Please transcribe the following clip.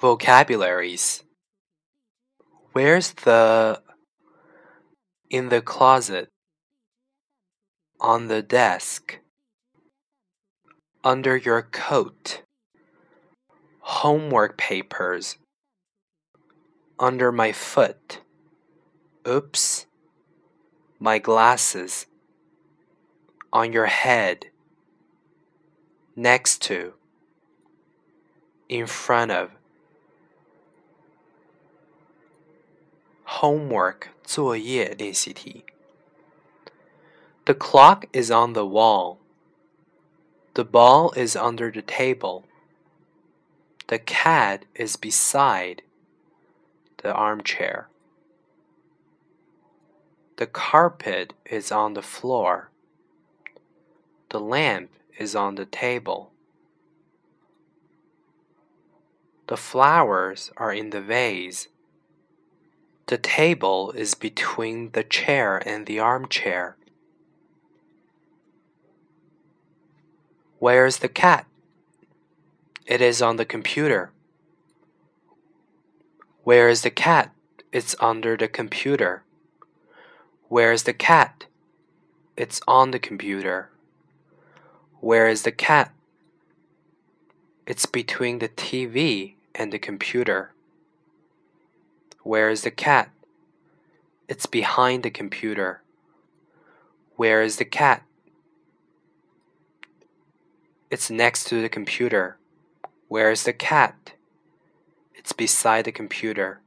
Vocabularies. Where's the in the closet? On the desk. Under your coat. Homework papers. Under my foot. Oops. My glasses. On your head. Next to. In front of homework 作业练习题 The clock is on the wall. The ball is under the table. The cat is beside the armchair. The carpet is on the floor. The lamp is on the table. The flowers are in the vase. The table is between the chair and the armchair. Where's the cat? It is on the computer. Where is the cat? It's under the computer. Where is the cat? It's on the computer. Where is the cat? It's between the TV and the computer. Where is the cat? It's behind the computer. Where is the cat? It's next to the computer. Where is the cat? It's beside the computer.